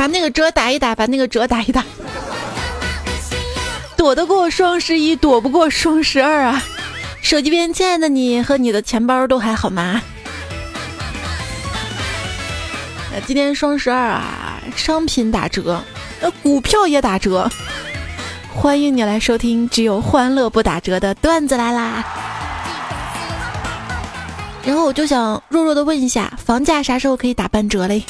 把那个折打一打，把那个折打一打。躲得过双十一，躲不过双十二啊！手机边，亲爱的你和你的钱包都还好吗？今天双十二啊，商品打折，那，股票也打折。欢迎你来收听只有欢乐不打折的段子来啦！然后我就想弱弱的问一下，房价啥时候可以打半折嘞？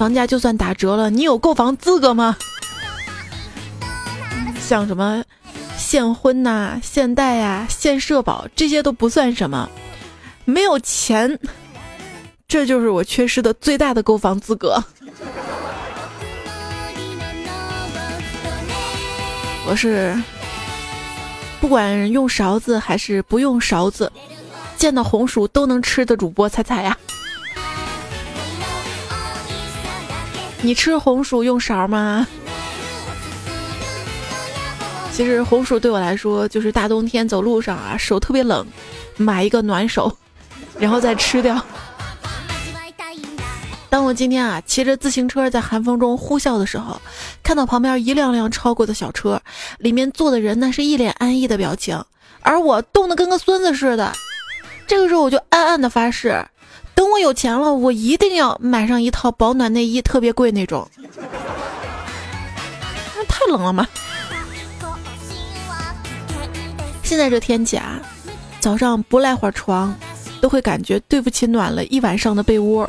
房价就算打折了，你有购房资格吗？像什么现婚呐、现贷呀、现社保这些都不算什么，没有钱，这就是我缺失的最大的购房资格。我是不管用勺子还是不用勺子，见到红薯都能吃的主播，猜猜呀？你吃红薯用勺吗？其实红薯对我来说，就是大冬天走路上啊，手特别冷，买一个暖手，然后再吃掉。当我今天啊骑着自行车在寒风中呼啸的时候，看到旁边一辆辆超过的小车，里面坐的人那是一脸安逸的表情，而我冻得跟个孙子似的。这个时候我就暗暗的发誓，我有钱了，我一定要买上一套保暖内衣，特别贵那种。那太冷了吗？现在这天气啊，早上不赖会儿床，都会感觉对不起暖了一晚上的被窝。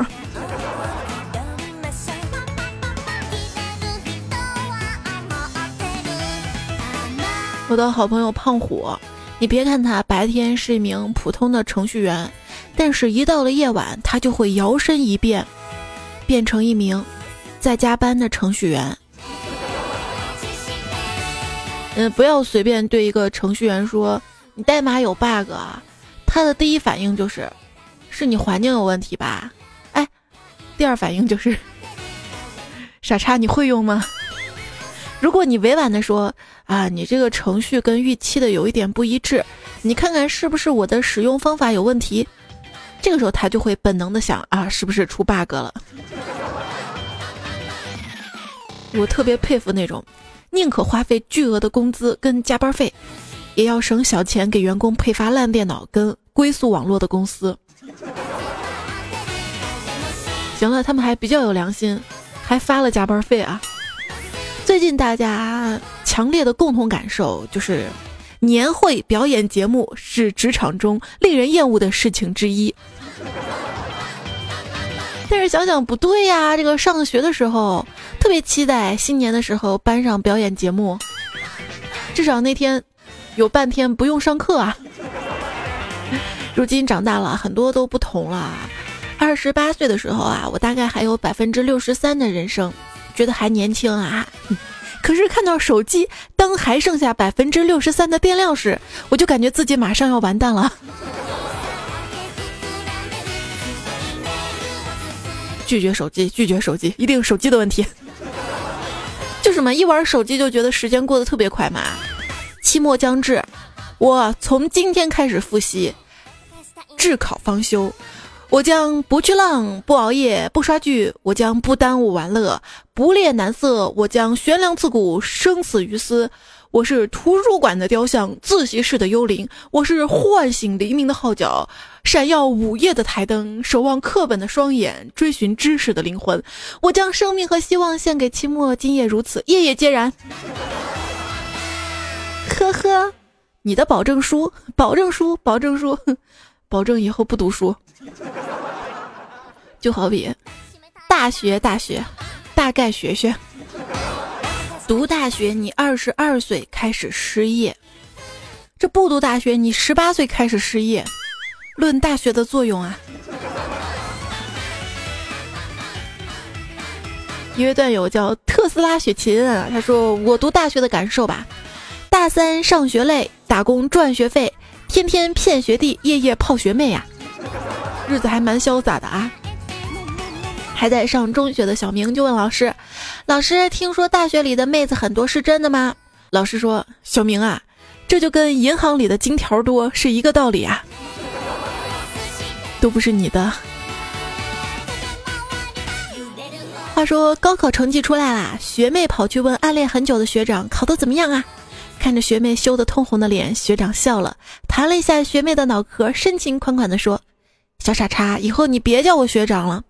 我的好朋友胖虎，你别看他白天是一名普通的程序员，但是一到了夜晚，他就会摇身一变，变成一名在加班的程序员。嗯，不要随便对一个程序员说你代码有 bug 啊，他的第一反应就是，是你环境有问题吧？哎，第二反应就是，傻叉，你会用吗？如果你委婉的说啊，你这个程序跟预期的有一点不一致，你看看是不是我的使用方法有问题？这个时候他就会本能的想啊，是不是出 bug 了？我特别佩服那种。宁可花费巨额的工资跟加班费，也要省小钱给员工配发烂电脑跟龟速网络的公司。行了，他们还比较有良心，还发了加班费啊。最近大家强烈的共同感受就是，年会表演节目是职场中令人厌恶的事情之一。但是想想不对呀，这个上学的时候特别期待新年的时候班上表演节目，至少那天有半天不用上课啊。如今长大了很多都不同了，二十八岁的时候啊，我大概还有百分之六十三的人生，觉得还年轻啊。可是看到手机灯还剩下百分之六十三的电量时，我就感觉自己马上要完蛋了。拒绝手机，拒绝手机，一定手机的问题。就什么，一玩手机就觉得时间过得特别快嘛。期末将至，我从今天开始复习，至考方休。我将不去浪，不熬夜，不刷剧，我将不耽误玩乐，不猎男色，我将悬梁刺骨，生死于斯。我是图书馆的雕像，自习室的幽灵。我是唤醒黎明的号角，闪耀午夜的台灯，守望课本的双眼，追寻知识的灵魂。我将生命和希望献给期末，今夜如此，夜夜皆然。呵呵，你的保证书，保证书，保证书，保证以后不读书。就好比大学，大学，大概学学。读大学，你二十二岁开始失业；这不读大学，你十八岁开始失业。论大学的作用啊！一位段友叫特斯拉雪琴，他说：“我读大学的感受吧，大三上学累，打工赚学费，天天骗学弟，夜夜泡学妹呀，日子还蛮潇洒的啊。”还在上中学的小明就问老师：“老师，听说大学里的妹子很多，是真的吗？”老师说：“小明啊，这就跟银行里的金条多是一个道理啊，都不是你的。”话说高考成绩出来啦，学妹跑去问暗恋很久的学长考得怎么样啊？看着学妹羞得通红的脸，学长笑了，弹了一下学妹的脑壳，深情款款地说：“小傻叉，以后你别叫我学长了。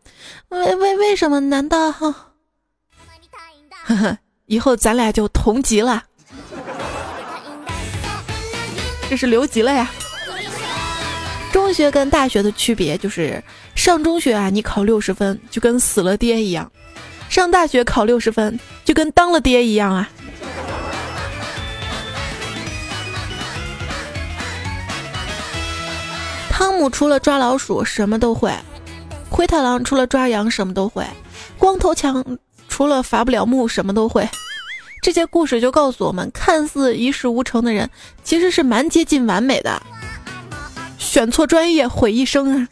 为为为什么？难道？呵呵，以后咱俩就同级了。这是留级了呀。中学跟大学的区别就是，上中学啊，你考六十分就跟死了爹一样；上大学考六十分就跟当了爹一样啊。”汤姆除了抓老鼠什么都会，灰太狼除了抓羊什么都会，光头强除了伐不了木什么都会。这些故事就告诉我们，看似一事无成的人，其实是蛮接近完美的。选错专业毁一生啊！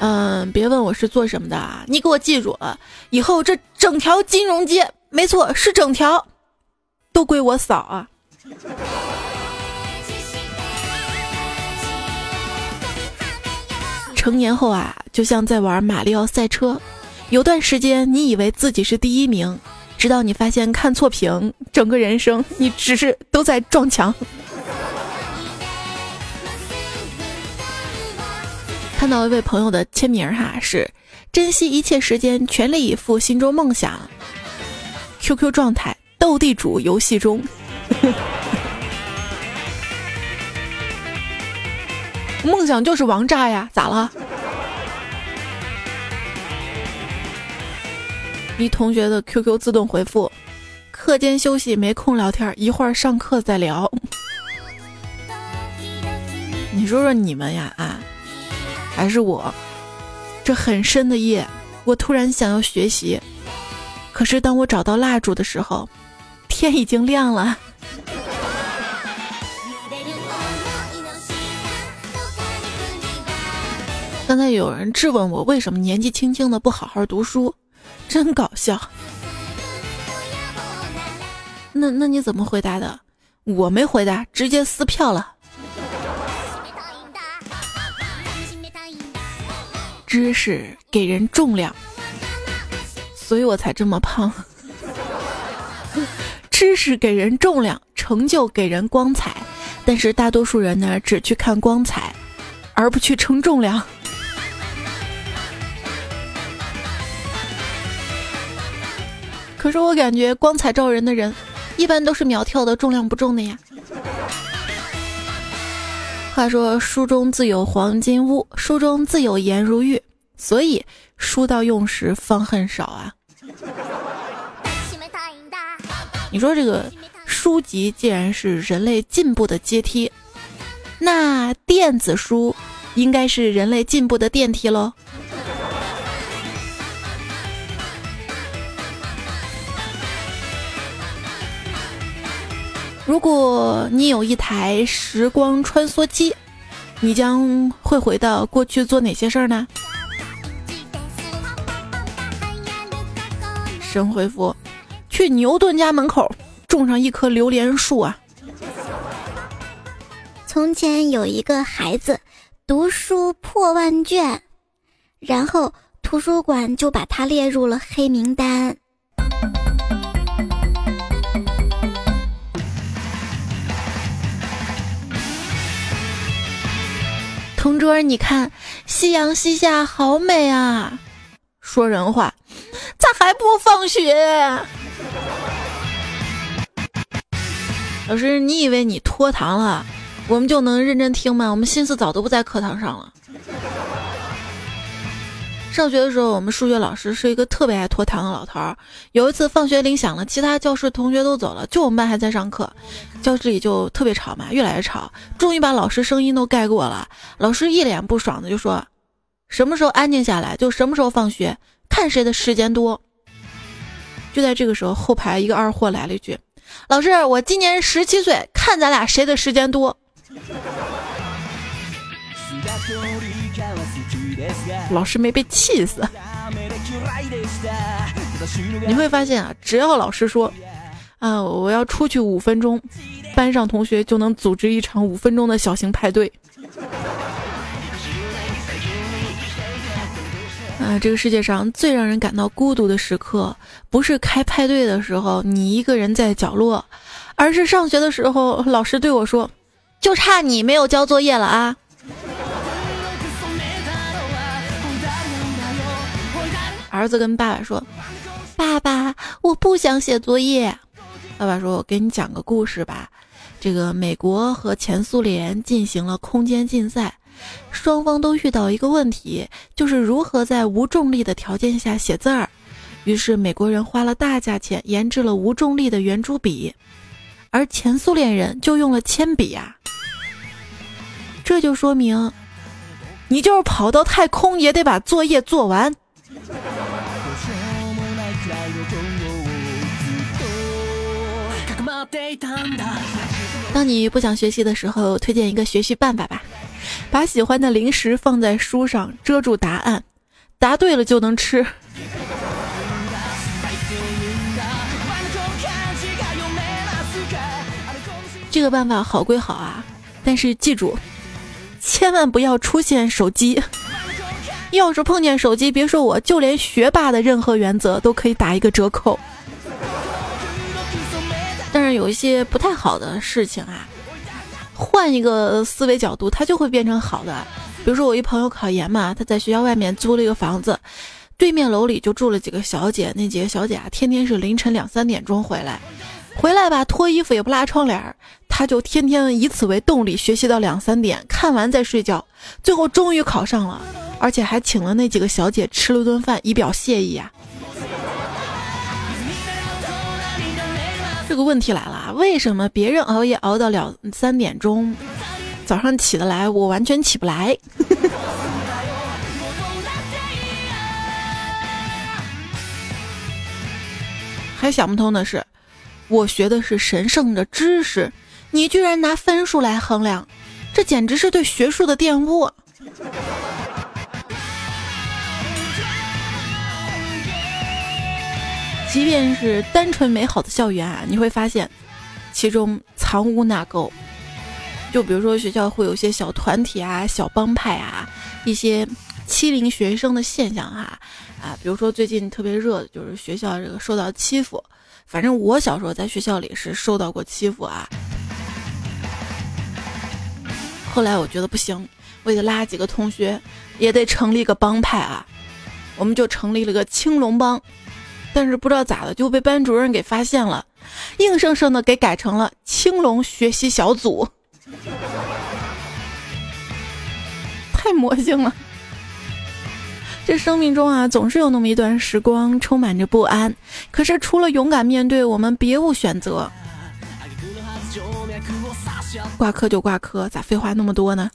嗯，别问我是做什么的啊，你给我记住了，以后这整条金融街，没错，是整条，都归我扫啊！成年后啊，就像在玩马里奥赛车，有段时间你以为自己是第一名，直到你发现看错屏，整个人生你只是都在撞墙。看到一位朋友的签名哈，是珍惜一切时间，全力以赴心中梦想。QQ 状态斗地主游戏中。梦想就是王炸呀，咋了？一同学的 QQ 自动回复：课间休息没空聊天，一会儿上课再聊。你说说你们呀啊，还是我？这很深的夜，我突然想要学习，可是当我找到蜡烛的时候，天已经亮了。刚才有人质问我为什么年纪轻轻的不好好读书，真搞笑。那那你怎么回答的？我没回答，直接撕票了。知识给人重量，所以我才这么胖。知识给人重量，成就给人光彩，但是大多数人呢，只去看光彩，而不去称重量。可是我感觉光彩照人的人，一般都是苗条的，重量不重的呀。话说书中自有黄金屋，书中自有颜如玉，所以书到用时方恨少啊。你说这个书籍既然是人类进步的阶梯，那电子书应该是人类进步的电梯喽。如果你有一台时光穿梭机，你将会回到过去做哪些事儿呢？神回复：去牛顿家门口种上一棵榴莲树啊！从前有一个孩子读书破万卷，然后图书馆就把他列入了黑名单。同桌，你看夕阳西下，好美啊！说人话，咋还不放学？老师，你以为你拖堂了，我们就能认真听吗？我们心思早都不在课堂上了。上学的时候，我们数学老师是一个特别爱拖堂的老头儿。有一次放学铃响了，其他教室同学都走了，就我们班还在上课，教室里就特别吵嘛，越来越吵，终于把老师声音都盖过了。老师一脸不爽的就说：“什么时候安静下来，就什么时候放学，看谁的时间多。”就在这个时候，后排一个二货来了一句：“老师，我今年十七岁，看咱俩谁的时间多。”老师没被气死。你会发现啊，只要老师说，啊，我要出去五分钟，班上同学就能组织一场五分钟的小型派对。啊，这个世界上最让人感到孤独的时刻，不是开派对的时候你一个人在角落，而是上学的时候老师对我说：“就差你没有交作业了啊。”儿子跟爸爸说：“爸爸，我不想写作业。”爸爸说：“我给你讲个故事吧。这个美国和前苏联进行了空间竞赛。”双方都遇到一个问题，就是如何在无重力的条件下写字儿。于是美国人花了大价钱研制了无重力的圆珠笔，而前苏联人就用了铅笔呀。这就说明，你就是跑到太空也得把作业做完。当你不想学习的时候，推荐一个学习办法吧。把喜欢的零食放在书上遮住答案，答对了就能吃。这个办法好归好啊，但是记住，千万不要出现手机。要是碰见手机，别说我就连学霸的任何原则都可以打一个折扣。但是有一些不太好的事情啊。换一个思维角度，它就会变成好的。比如说，我一朋友考研嘛，他在学校外面租了一个房子，对面楼里就住了几个小姐。那几个小姐啊，天天是凌晨两三点钟回来，回来吧脱衣服也不拉窗帘，他就天天以此为动力学习到两三点，看完再睡觉。最后终于考上了，而且还请了那几个小姐吃了顿饭，以表谢意啊。这个问题来了啊，为什么别人熬夜熬到两三点钟，早上起得来，我完全起不来？还想不通的是，我学的是神圣的知识，你居然拿分数来衡量，这简直是对学术的玷污。即便是单纯美好的校园啊，你会发现，其中藏污纳垢。就比如说学校会有一些小团体啊、小帮派啊，一些欺凌学生的现象哈啊。比如说最近特别热的就是学校这个受到欺负，反正我小时候在学校里是受到过欺负啊。后来我觉得不行，为了拉几个同学，也得成立个帮派啊，我们就成立了个青龙帮。但是不知道咋的就被班主任给发现了，硬生生的给改成了青龙学习小组，太魔性了。这生命中啊，总是有那么一段时光充满着不安，可是除了勇敢面对，我们别无选择。挂科就挂科，咋废话那么多呢？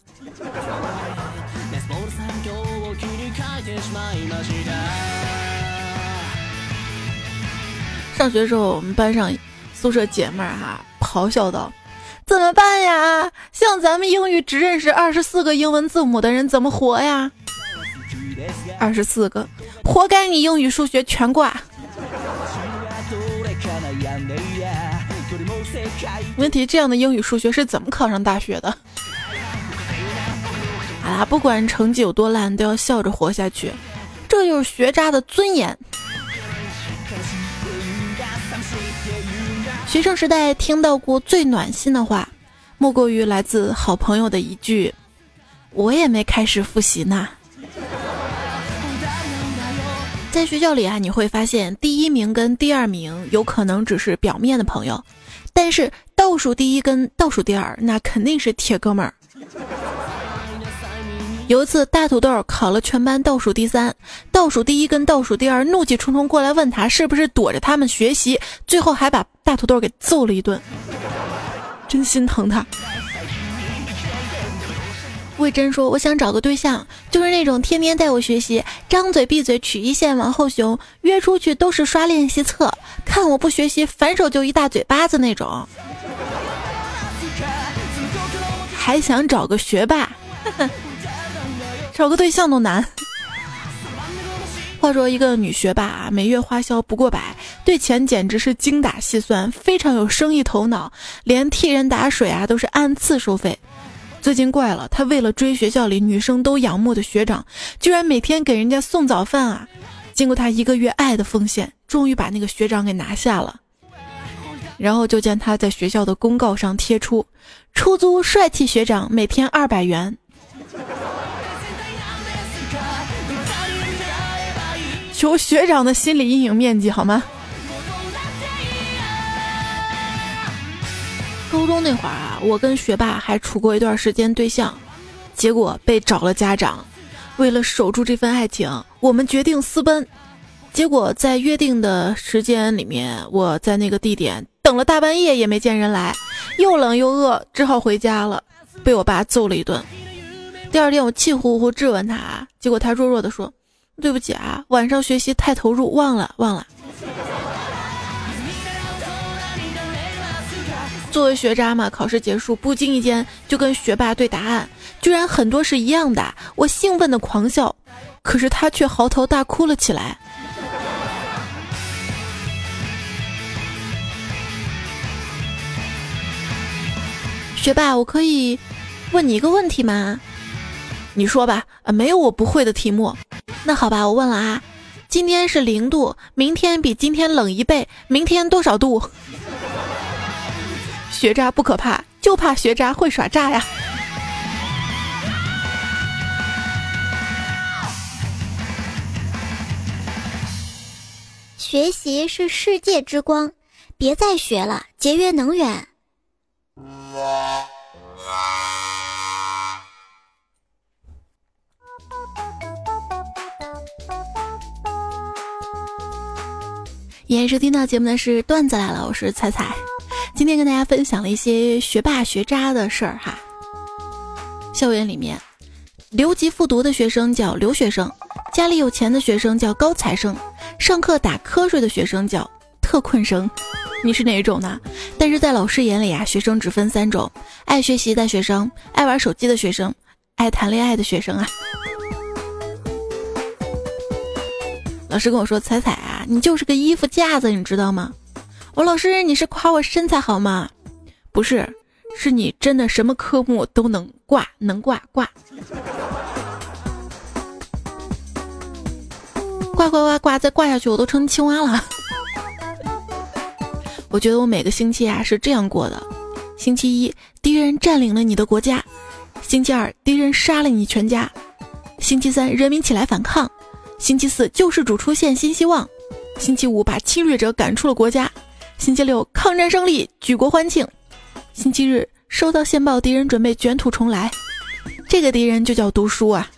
上学时候，我们班上宿舍姐妹儿哈咆哮道：“怎么办呀？像咱们英语只认识二十四个英文字母的人怎么活呀？二十四个，活该你英语数学全挂。问题这样的英语数学是怎么考上大学的？好啦，不管成绩有多烂，都要笑着活下去，这就是学渣的尊严。”学生时代听到过最暖心的话，莫过于来自好朋友的一句：“我也没开始复习呢。”在学校里啊，你会发现第一名跟第二名有可能只是表面的朋友，但是倒数第一跟倒数第二那肯定是铁哥们儿。有一次，大土豆考了全班倒数第三，倒数第一跟倒数第二怒气冲冲过来问他是不是躲着他们学习，最后还把大土豆给揍了一顿，真心疼他。魏真说：“我想找个对象，就是那种天天带我学习，张嘴闭嘴曲一线王后雄，约出去都是刷练习册，看我不学习反手就一大嘴巴子那种，还想找个学霸。”找个对象都难。话说，一个女学霸每月花销不过百，对钱简直是精打细算，非常有生意头脑，连替人打水啊都是按次收费。最近怪了，她为了追学校里女生都仰慕的学长，居然每天给人家送早饭啊！经过她一个月爱的奉献，终于把那个学长给拿下了。然后就见他在学校的公告上贴出：出租帅气学长，每天二百元。求学长的心理阴影面积好吗？高中那会儿啊，我跟学霸还处过一段时间对象，结果被找了家长。为了守住这份爱情，我们决定私奔。结果在约定的时间里面，我在那个地点等了大半夜也没见人来，又冷又饿，只好回家了，被我爸揍了一顿。第二天我气呼呼质问他，结果他弱弱的说。对不起啊，晚上学习太投入，忘了忘了。作为学渣嘛，考试结束，不经意间就跟学霸对答案，居然很多是一样的，我兴奋的狂笑，可是他却嚎啕大哭了起来。学霸，我可以问你一个问题吗？你说吧，啊，没有我不会的题目。那好吧，我问了啊，今天是零度，明天比今天冷一倍，明天多少度？学渣不可怕，就怕学渣会耍诈呀。学习是世界之光，别再学了，节约能源。今收听到节目的是段子来了，我是彩彩，今天跟大家分享了一些学霸学渣的事儿哈。校园里面，留级复读的学生叫留学生，家里有钱的学生叫高材生，上课打瞌睡的学生叫特困生。你是哪一种呢？但是在老师眼里啊，学生只分三种：爱学习的学生、爱玩手机的学生、爱谈恋爱的学生啊。老师跟我说：“彩彩啊，你就是个衣服架子，你知道吗？”我老师，你是夸我身材好吗？不是，是你真的什么科目都能挂，能挂挂，挂挂挂挂，再挂下去我都成青蛙了。我觉得我每个星期啊是这样过的：星期一，敌人占领了你的国家；星期二，敌人杀了你全家；星期三，人民起来反抗。星期四救世主出现，新希望；星期五把侵略者赶出了国家；星期六抗战胜利，举国欢庆；星期日收到线报，敌人准备卷土重来。这个敌人就叫读书啊！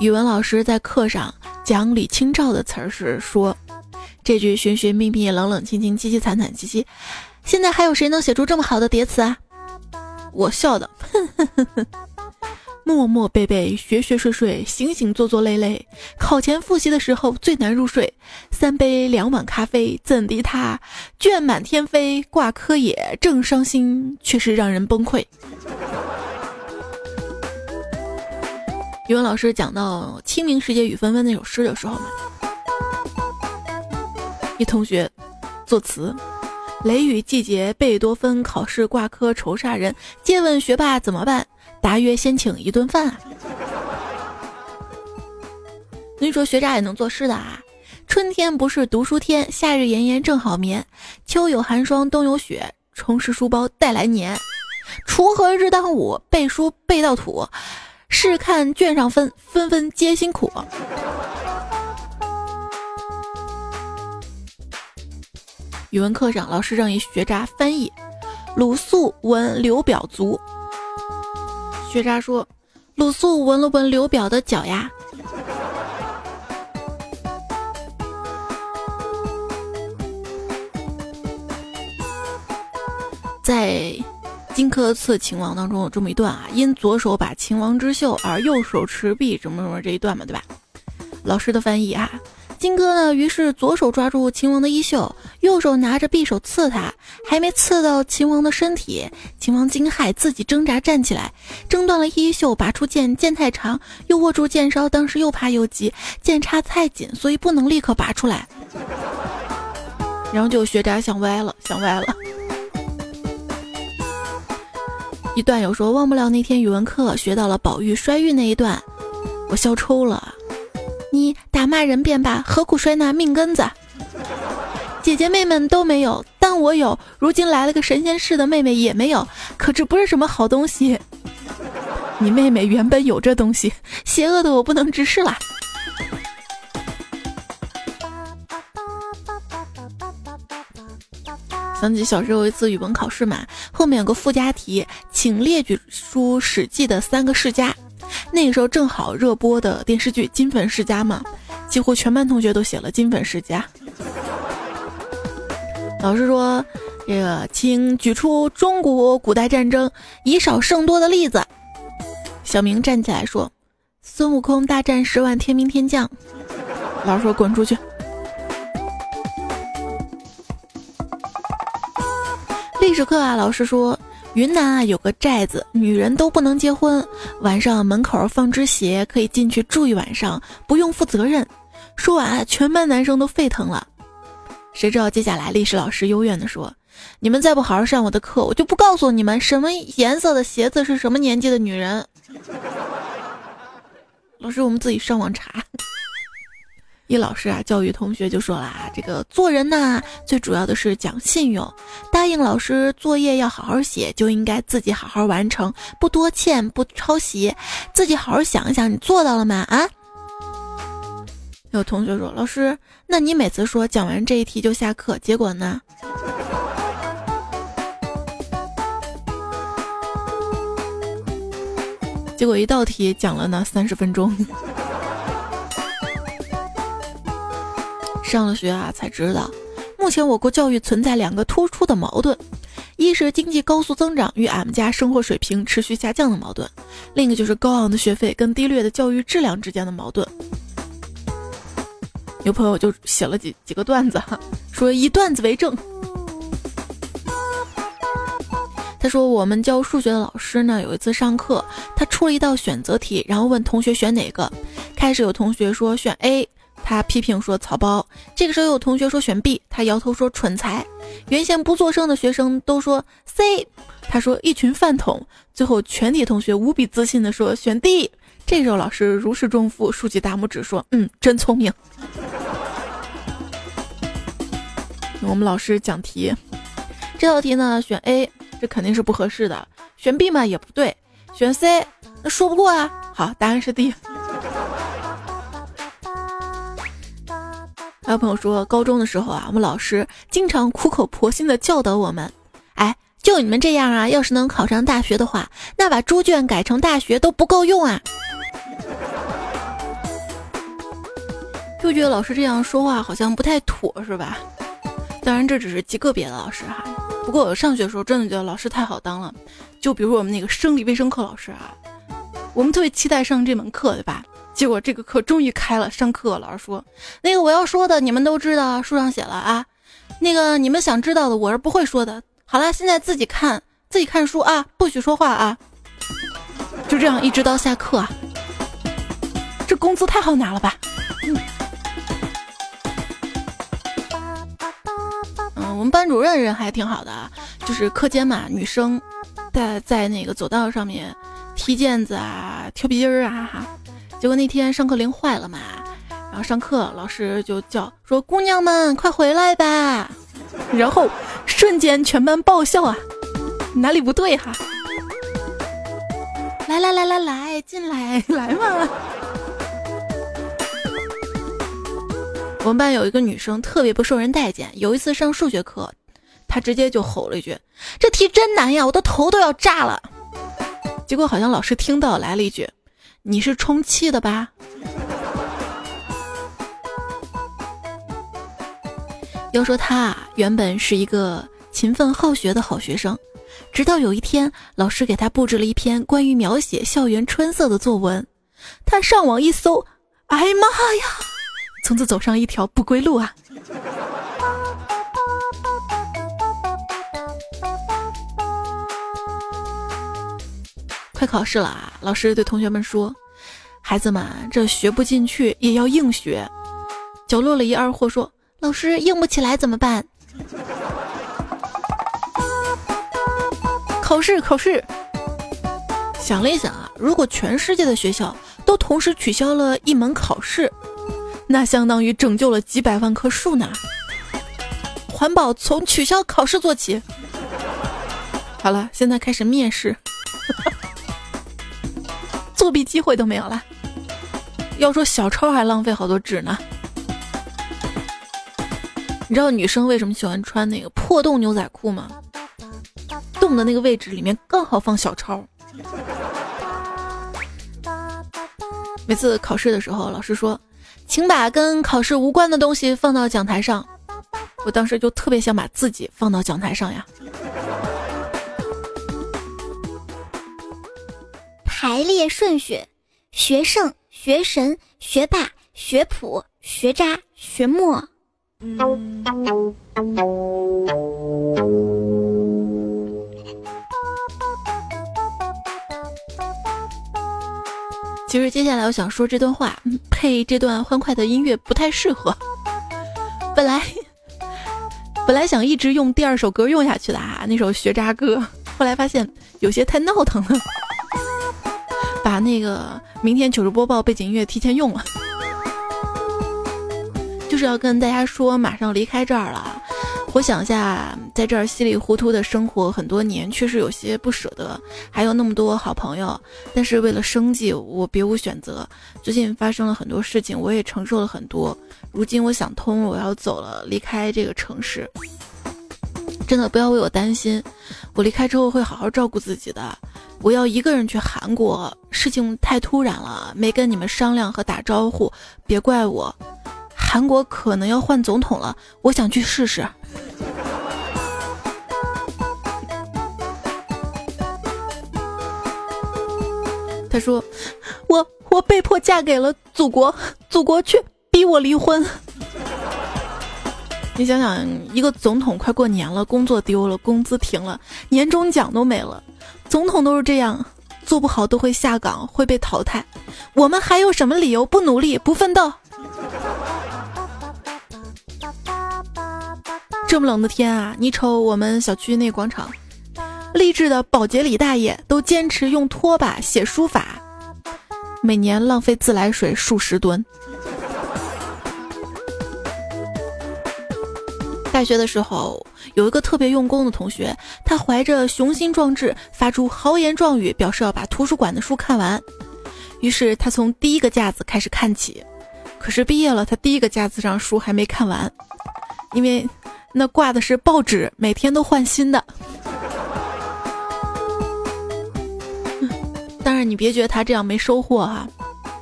语文老师在课上讲李清照的词儿时说：“这句寻寻觅觅，冷冷清清，凄凄惨惨戚戚。”现在还有谁能写出这么好的叠词啊？我笑的，默默背背，学学睡睡，醒醒做做累累。考前复习的时候最难入睡，三杯两碗咖啡，怎敌他卷满天飞？挂科也正伤心，却是让人崩溃。语文老师讲到“清明时节雨纷纷”那首诗的时候嘛，一同学作词。雷雨季节贝多芬，考试挂科愁煞人。借问学霸怎么办？答曰：先请一顿饭。你说学渣也能作诗的啊？春天不是读书天，夏日炎炎正好眠。秋有寒霜，冬有雪，充实书包带来年。锄禾日当午，背书背到土。试看卷上分，分分皆辛苦。语文课上，老师让一学渣翻译鲁肃闻刘表足。学渣说：“鲁肃闻了闻刘表的脚呀。”在荆轲刺秦王当中有这么一段啊，因左手把秦王之袖，而右手持璧，什么什么这一段嘛，对吧？老师的翻译啊。荆轲呢，于是左手抓住秦王的衣袖，右手拿着匕首刺他，还没刺到秦王的身体，秦王惊骇，自己挣扎站起来，挣断了衣袖，拔出剑，剑太长，又握住剑梢，当时又怕又急，剑插太紧，所以不能立刻拔出来。然后就学渣想歪了，想歪了。一段有说忘不了那天语文课学到了宝玉摔玉那一段，我笑抽了。你打骂人便罢，何苦摔那命根子？姐姐妹们都没有，但我有。如今来了个神仙似的妹妹也没有，可这不是什么好东西。你妹妹原本有这东西，邪恶的我不能直视啦。想起小时候一次语文考试嘛，后面有个附加题，请列举出《史记》的三个世家。那个时候正好热播的电视剧《金粉世家》嘛，几乎全班同学都写了《金粉世家》。老师说：“这个，请举出中国古代战争以少胜多的例子。”小明站起来说：“孙悟空大战十万天兵天将。”老师说：“滚出去。”历史课啊，老师说云南啊有个寨子，女人都不能结婚，晚上门口放只鞋，可以进去住一晚上，不用负责任。说完，全班男生都沸腾了。谁知道接下来历史老师幽怨地说：“你们再不好好上我的课，我就不告诉你们什么颜色的鞋子是什么年纪的女人。”老师，我们自己上网查。一老师啊，教育同学就说了啊，这个做人呢，最主要的是讲信用。答应老师作业要好好写，就应该自己好好完成，不多欠，不抄袭，自己好好想一想，你做到了吗？啊？有同学说，老师，那你每次说讲完这一题就下课，结果呢？结果一道题讲了呢三十分钟。上了学啊，才知道，目前我国教育存在两个突出的矛盾，一是经济高速增长与俺们家生活水平持续下降的矛盾，另一个就是高昂的学费跟低劣的教育质量之间的矛盾。有朋友就写了几几个段子哈，说以段子为证。他说我们教数学的老师呢，有一次上课，他出了一道选择题，然后问同学选哪个，开始有同学说选 A。他批评说草包。这个时候有同学说选 B，他摇头说蠢材。原先不作声的学生都说 C，他说一群饭桶。最后全体同学无比自信的说选 D。这时候老师如释重负，竖起大拇指说：“嗯，真聪明。”我们老师讲题，这道题呢选 A，这肯定是不合适的；选 B 嘛也不对；选 C，那说不过啊。好，答案是 D。还有朋友说，高中的时候啊，我们老师经常苦口婆心的教导我们：“哎，就你们这样啊，要是能考上大学的话，那把猪圈改成大学都不够用啊！”就觉得老师这样说话好像不太妥，是吧？当然，这只是极个别的老师哈。不过我上学的时候真的觉得老师太好当了。就比如我们那个生理卫生课老师啊，我们特别期待上这门课，对吧？结果这个课终于开了，上课老师说：“那个我要说的你们都知道，书上写了啊。那个你们想知道的我是不会说的。好了，现在自己看，自己看书啊，不许说话啊。”就这样一直到下课，这工资太好拿了吧？嗯，我们班主任人还挺好的，就是课间嘛，女生在在那个走道上面踢毽子啊，跳皮筋儿啊，哈。结果那天上课铃坏了嘛，然后上课老师就叫说：“姑娘们快回来吧！” 然后瞬间全班爆笑啊，哪里不对哈？来来来来来，进来来嘛！我们班有一个女生特别不受人待见，有一次上数学课，她直接就吼了一句：“这题真难呀，我的头都要炸了！”结果好像老师听到来了一句。你是充气的吧？要说他啊，原本是一个勤奋好学的好学生，直到有一天，老师给他布置了一篇关于描写校园春色的作文，他上网一搜，哎妈呀，从此走上一条不归路啊！快考试了啊！老师对同学们说：“孩子们，这学不进去也要硬学。”角落里一二货说：“老师硬不起来怎么办？考试考试。想了一想啊，如果全世界的学校都同时取消了一门考试，那相当于拯救了几百万棵树呢。环保从取消考试做起。好了，现在开始面试，作弊机会都没有了。要说小抄还浪费好多纸呢。你知道女生为什么喜欢穿那个破洞牛仔裤吗？洞的那个位置里面刚好放小抄。每次考试的时候，老师说：“请把跟考试无关的东西放到讲台上。”我当时就特别想把自己放到讲台上呀。排列顺序：学圣、学神、学霸、学普、学渣、学墨。其实接下来我想说这段话配这段欢快的音乐不太适合。本来本来想一直用第二首歌用下去的啊，那首学渣歌，后来发现有些太闹腾了，把那个明天糗事播报背景音乐提前用了，就是要跟大家说马上离开这儿了。我想下，在这儿稀里糊涂的生活很多年，确实有些不舍得。还有那么多好朋友，但是为了生计，我别无选择。最近发生了很多事情，我也承受了很多。如今我想通了，我要走了，离开这个城市。真的不要为我担心，我离开之后会好好照顾自己的。我要一个人去韩国，事情太突然了，没跟你们商量和打招呼，别怪我。韩国可能要换总统了，我想去试试。他说：“我我被迫嫁给了祖国，祖国却逼我离婚。”你想想，一个总统快过年了，工作丢了，工资停了，年终奖都没了，总统都是这样，做不好都会下岗，会被淘汰。我们还有什么理由不努力、不奋斗？这么冷的天啊，你瞅我们小区那广场，励志的保洁李大爷都坚持用拖把写书法，每年浪费自来水数十吨。大学的时候，有一个特别用功的同学，他怀着雄心壮志，发出豪言壮语，表示要把图书馆的书看完。于是他从第一个架子开始看起，可是毕业了，他第一个架子上书还没看完，因为。那挂的是报纸，每天都换新的。当然，你别觉得他这样没收获哈，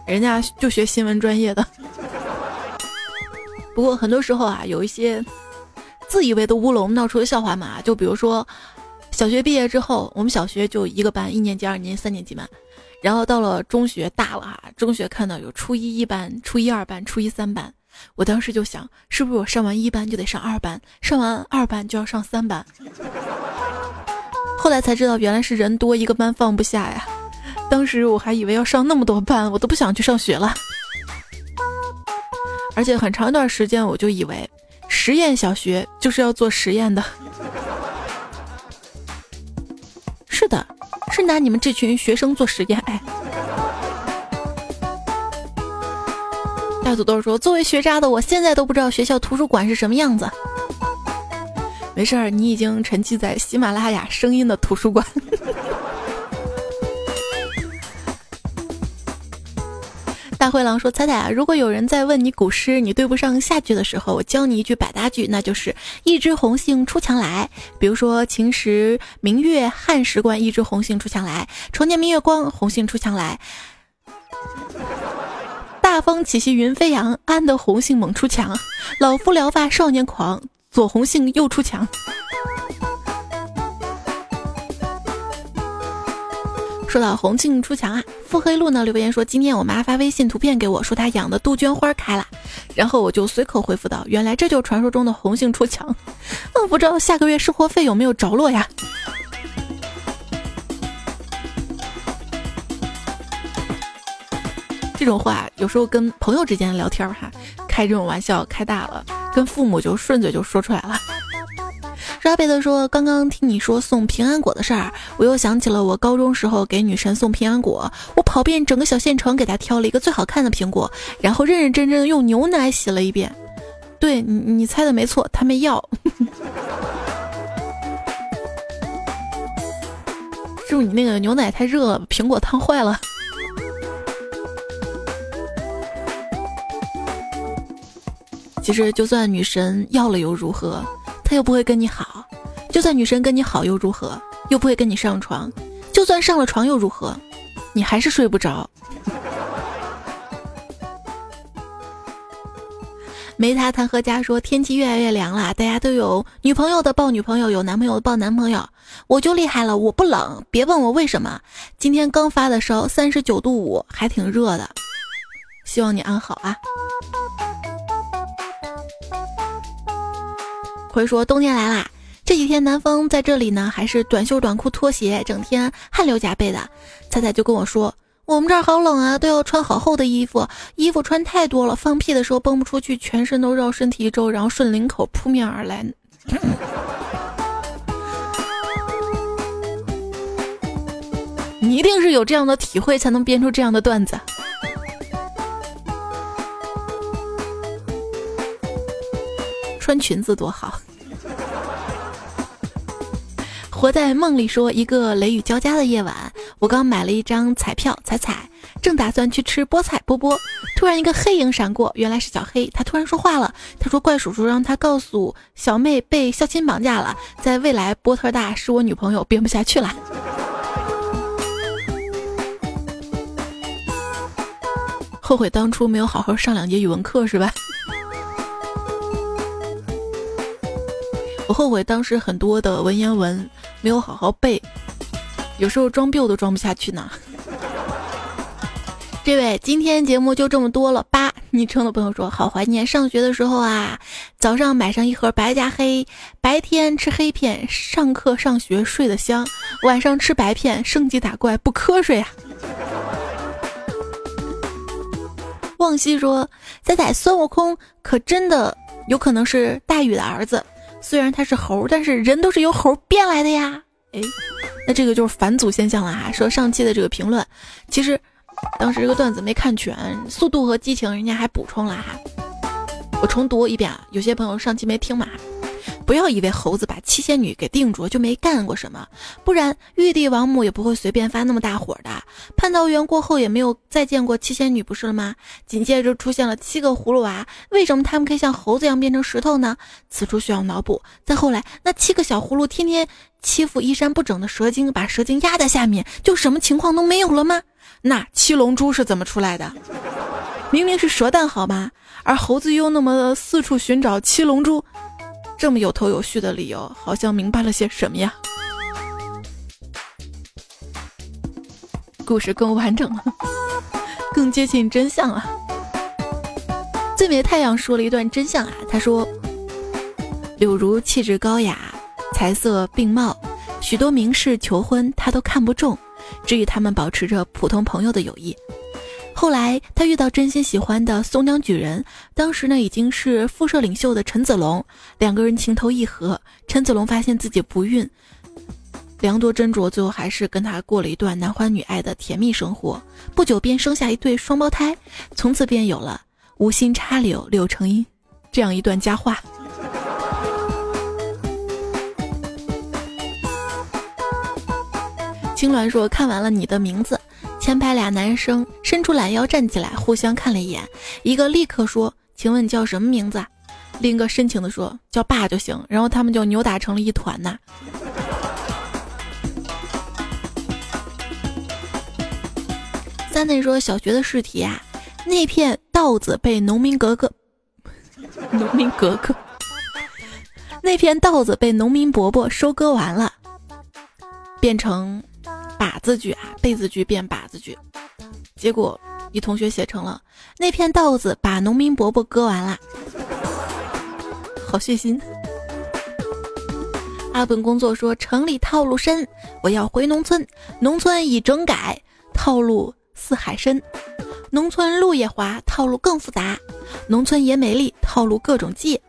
人家就学新闻专业的。不过很多时候啊，有一些自以为的乌龙闹出的笑话嘛，就比如说，小学毕业之后，我们小学就一个班，一年级、二年级、三年级嘛。然后到了中学大了哈，中学看到有初一一班、初一二班、初一三班。我当时就想，是不是我上完一班就得上二班，上完二班就要上三班？后来才知道，原来是人多一个班放不下呀。当时我还以为要上那么多班，我都不想去上学了。而且很长一段时间，我就以为实验小学就是要做实验的。是的，是拿你们这群学生做实验，哎。大土豆说：“作为学渣的我，现在都不知道学校图书馆是什么样子。”没事儿，你已经沉寂在喜马拉雅声音的图书馆。大灰狼说：“彩彩啊，如果有人在问你古诗你对不上下句的时候，我教你一句百搭句，那就是‘一枝红杏出墙来’。比如说‘秦时明月汉时关，一枝红杏出墙来’，‘重见明月光，红杏出墙来’。”大风起兮云飞扬，安得红杏猛出墙。老夫聊发少年狂，左红杏右出墙。说到红杏出墙啊，腹黑路呢留言说，今天我妈发微信图片给我，说她养的杜鹃花开了，然后我就随口回复道，原来这就是传说中的红杏出墙。嗯，不知道下个月生活费有没有着落呀？这种话有时候跟朋友之间聊天哈，开这种玩笑开大了，跟父母就顺嘴就说出来了。扎贝德说：“刚刚听你说送平安果的事儿，我又想起了我高中时候给女神送平安果，我跑遍整个小县城给她挑了一个最好看的苹果，然后认认真真的用牛奶洗了一遍。对你，你猜的没错，他没要。是不是你那个牛奶太热了，苹果烫坏了？其实就算女神要了又如何？”他又不会跟你好，就算女神跟你好又如何？又不会跟你上床，就算上了床又如何？你还是睡不着。没他谈何家说天气越来越凉了，大家都有女朋友的抱女朋友，有男朋友的抱男朋友，我就厉害了，我不冷，别问我为什么。今天刚发的烧三十九度五，还挺热的，希望你安好啊。会说冬天来啦，这几天南方在这里呢，还是短袖短裤拖鞋，整天汗流浃背的。彩彩就跟我说，我们这儿好冷啊，都要穿好厚的衣服，衣服穿太多了，放屁的时候蹦不出去，全身都绕身体一周，然后顺领口扑面而来。你一定是有这样的体会，才能编出这样的段子。穿裙子多好。活在梦里说，一个雷雨交加的夜晚，我刚买了一张彩票，彩彩正打算去吃菠菜，波波突然一个黑影闪过，原来是小黑，他突然说话了，他说怪叔叔让他告诉小妹被校亲绑架了，在未来波特大是我女朋友，编不下去了，后悔当初没有好好上两节语文课是吧？我后悔当时很多的文言文没有好好背，有时候装逼我都装不下去呢。这位，今天节目就这么多了。八昵称的朋友说，好怀念上学的时候啊，早上买上一盒白加黑，白天吃黑片，上课上学睡得香，晚上吃白片，升级打怪不瞌睡啊。望西说，仔仔孙悟空可真的有可能是大禹的儿子。虽然他是猴，但是人都是由猴变来的呀。哎，那这个就是返祖现象了哈。说上期的这个评论，其实当时这个段子没看全，《速度和激情》人家还补充了哈。我重读一遍啊，有些朋友上期没听嘛。不要以为猴子把七仙女给定住就没干过什么，不然玉帝王母也不会随便发那么大火的。蟠桃园过后也没有再见过七仙女，不是了吗？紧接着出现了七个葫芦娃，为什么他们可以像猴子一样变成石头呢？此处需要脑补。再后来，那七个小葫芦天天欺负衣衫不整的蛇精，把蛇精压在下面，就什么情况都没有了吗？那七龙珠是怎么出来的？明明是蛇蛋好吗？而猴子又那么四处寻找七龙珠。这么有头有绪的理由，好像明白了些什么呀？故事更完整了，更接近真相了。最美太阳说了一段真相啊，他说：“柳如气质高雅，才色并茂，许多名士求婚他都看不中，只与他们保持着普通朋友的友谊。”后来，他遇到真心喜欢的松江举人，当时呢已经是副社领袖的陈子龙，两个人情投意合。陈子龙发现自己不孕，良多斟酌，最后还是跟他过了一段男欢女爱的甜蜜生活。不久便生下一对双胞胎，从此便有了“无心插柳柳成荫”这样一段佳话。青鸾说：“看完了你的名字。”前排俩男生伸出懒腰站起来，互相看了一眼，一个立刻说：“请问你叫什么名字？”另一个深情的说：“叫爸就行。”然后他们就扭打成了一团呐。三内说：“小学的试题啊，那片稻子被农民格格，农民格格，那片稻子被农民伯伯收割完了，变成。”把字句啊，被字句变把字句，结果一同学写成了那片稻子把农民伯伯割完了，好血腥。阿本工作说城里套路深，我要回农村，农村已整改，套路似海深，农村路也滑，套路更复杂。农村也美丽，套路各种借。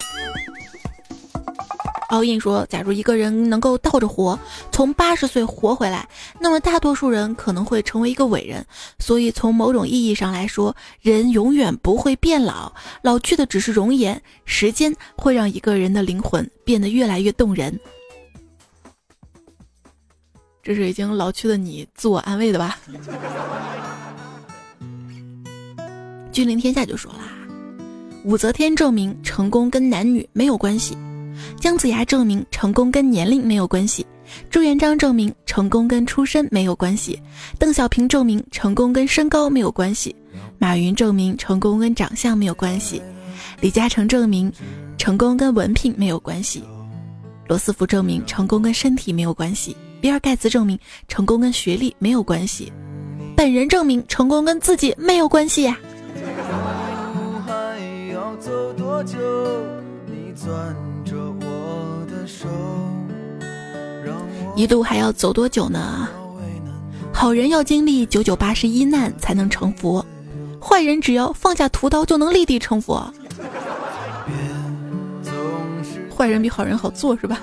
奥印说：“假如一个人能够倒着活，从八十岁活回来，那么大多数人可能会成为一个伟人。所以，从某种意义上来说，人永远不会变老，老去的只是容颜。时间会让一个人的灵魂变得越来越动人。”这是已经老去的你自我安慰的吧？君临天下就说啦：“武则天证明成功跟男女没有关系。”姜子牙证明成功跟年龄没有关系，朱元璋证明成功跟出身没有关系，邓小平证明成功跟身高没有关系，马云证明成功跟长相没有关系，李嘉诚证明成功跟文凭没有关系，罗斯福证明成功跟身体没有关系，比尔盖茨证明成功跟学历没有关系，本人证明成功跟自己没有关系呀。一路还要走多久呢？好人要经历九九八十一难才能成佛，坏人只要放下屠刀就能立地成佛。坏人比好人好做是吧？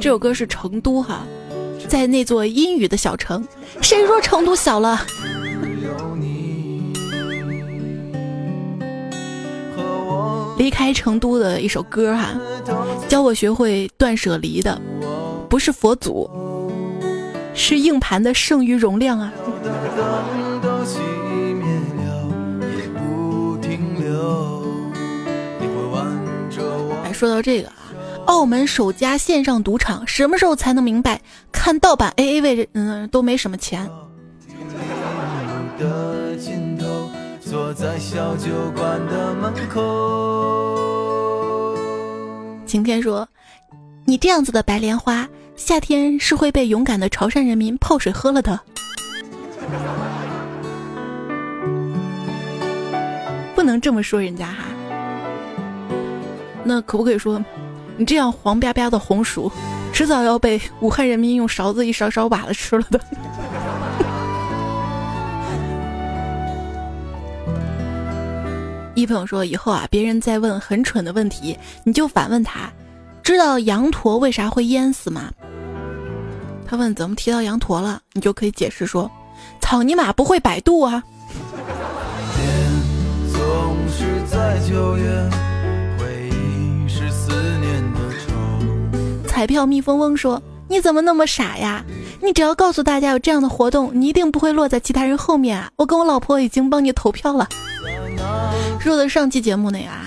这首歌是成都哈，在那座阴雨的小城，谁说成都小了？离开成都的一首歌哈，教我学会断舍离的，不是佛祖，是硬盘的剩余容量啊。说到这个啊。澳门首家线上赌场什么时候才能明白？看盗版 AA 位，嗯，都没什么钱。晴天说：“你这样子的白莲花，夏天是会被勇敢的潮汕人民泡水喝了的。”不能这么说人家哈。那可不可以说？你这样黄吧吧的红薯，迟早要被武汉人民用勺子一勺勺把子吃了的。一朋友说：“以后啊，别人再问很蠢的问题，你就反问他，知道羊驼为啥会淹死吗？”他问：“怎么提到羊驼了？”你就可以解释说：“草泥马不会百度啊。”彩票蜜蜂翁说：“你怎么那么傻呀？你只要告诉大家有这样的活动，你一定不会落在其他人后面啊！我跟我老婆已经帮你投票了。”说的上期节目那个啊，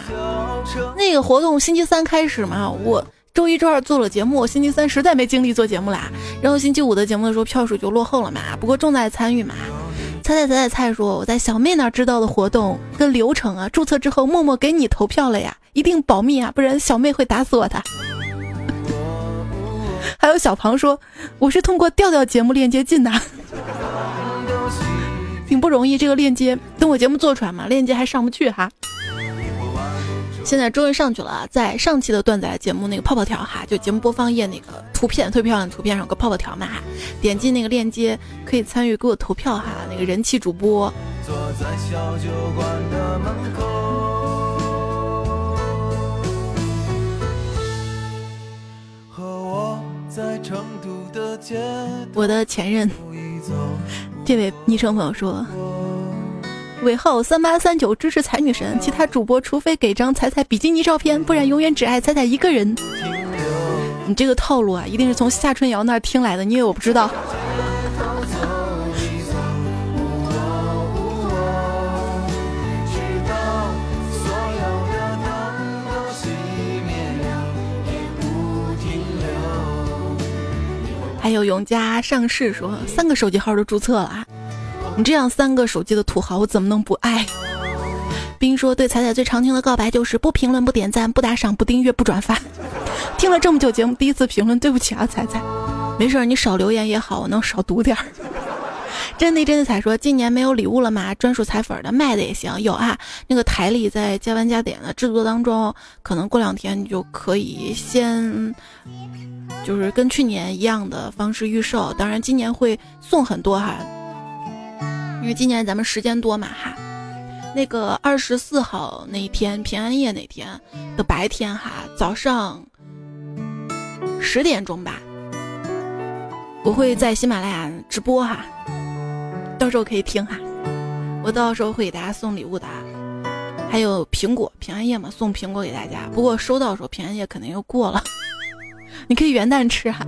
那个活动星期三开始嘛，我周一、周二做了节目，星期三实在没精力做节目啦。然后星期五的节目的时候票数就落后了嘛，不过重在参与嘛。猜猜猜猜猜，说我在小妹那知道的活动跟流程啊，注册之后默默给你投票了呀，一定保密啊，不然小妹会打死我的。还有小庞说：“我是通过调调节目链接进的，挺不容易。这个链接等我节目做出来嘛，链接还上不去哈。现在终于上去了，在上期的段仔节目那个泡泡条哈，就节目播放页那个图片特别漂亮的图片上有个泡泡条嘛，点击那个链接可以参与给我投票哈。那个人气主播。”坐在小酒馆的门口我的前任，这位昵称朋友说，尾号三八三九支持彩女神，其他主播除非给张彩彩比基尼照片，不然永远只爱彩彩一个人。你这个套路啊，一定是从夏春瑶那儿听来的，你以为我不知道？还有永嘉上市说三个手机号都注册了，你这样三个手机的土豪，我怎么能不爱？冰说对彩彩最常听的告白就是不评论、不点赞、不打赏、不订阅、不转发。听了这么久节目，第一次评论，对不起啊，彩彩。没事，你少留言也好，我能少读点儿。真的真的彩说今年没有礼物了吗？专属彩粉的卖的也行，有啊。那个台历在加班加点的制作当中，可能过两天你就可以先，就是跟去年一样的方式预售。当然今年会送很多哈，因为今年咱们时间多嘛哈。那个二十四号那一天平安夜那天的白天哈，早上十点钟吧。我会在喜马拉雅直播哈，到时候可以听哈。我到时候会给大家送礼物的，还有苹果平安夜嘛，送苹果给大家。不过收到的时候平安夜肯定又过了，你可以元旦吃哈。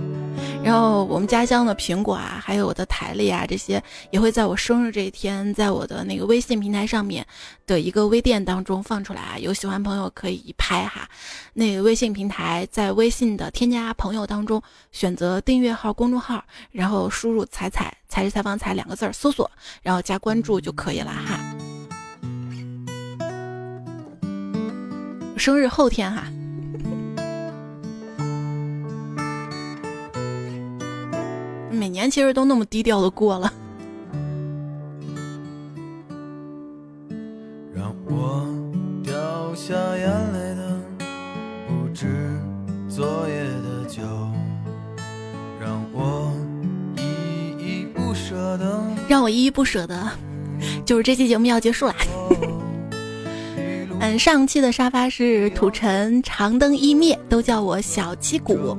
然后我们家乡的苹果啊，还有我的台历啊，这些也会在我生日这一天，在我的那个微信平台上面的一个微店当中放出来啊。有喜欢朋友可以拍哈。那个微信平台在微信的添加朋友当中选择订阅号公众号，然后输入“彩彩才是采访彩”两个字儿搜索，然后加关注就可以了哈。生日后天哈。每年其实都那么低调的过了。让我掉下眼泪的不止昨夜的酒，让我依依不舍的，让我依依不舍的，就是这期节目要结束啦。嗯，上期的沙发是土尘长灯一灭，都叫我小七谷。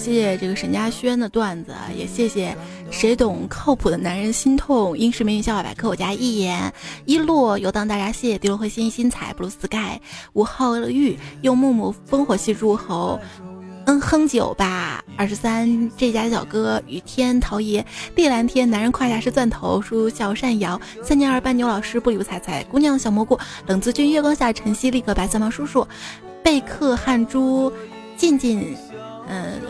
谢谢这个沈佳轩的段子，也谢谢谁懂靠谱的男人心痛。英式美女笑话百科，我家一言一落游荡大闸蟹，滴落灰心心彩，blue sky 五号玉用木木烽火戏诸侯，嗯哼酒吧二十三这家小哥雨天桃爷碧蓝天男人胯下是钻头，书笑善瑶三年二班牛老师不理不睬睬姑娘小蘑菇冷子君月光下晨曦立刻白色毛叔叔贝克汉珠静静。嗯，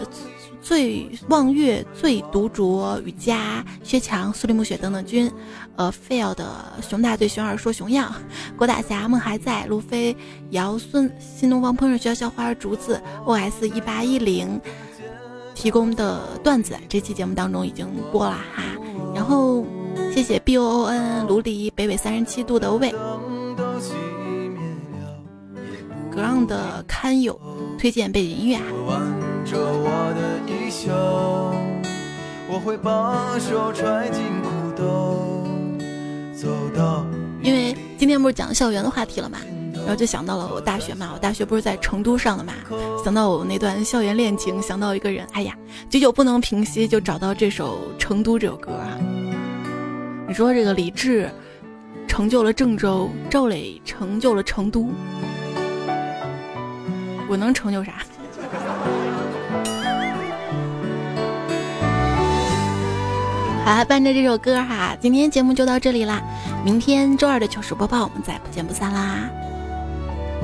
最望月、最独酌、雨佳、薛强、苏黎暮雪等等君，呃，fail 的熊大对熊二说熊样，郭大侠梦还在，路飞、姚孙、新东方烹饪学校校花竹子、os 一八一零提供的段子，这期节目当中已经播了哈。然后谢谢 b o o n 卢离北纬三十七度的魏。格让的堪友推荐背景音乐。着我的衣袖，我会把手揣进裤兜，走到。因为今天不是讲校园的话题了嘛，然后就想到了我大学嘛，我大学不是在成都上的嘛，想到我那段校园恋情，想到一个人，哎呀，久久不能平息，就找到这首《成都》这首歌啊。你说这个李志成就了郑州，赵磊成就了成都，我能成就啥？好，伴着这首歌哈，今天节目就到这里啦。明天周二的糗事播报，我们再不见不散啦，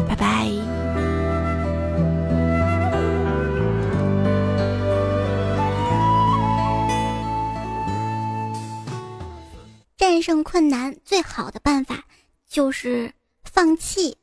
拜拜。战胜困难最好的办法就是放弃。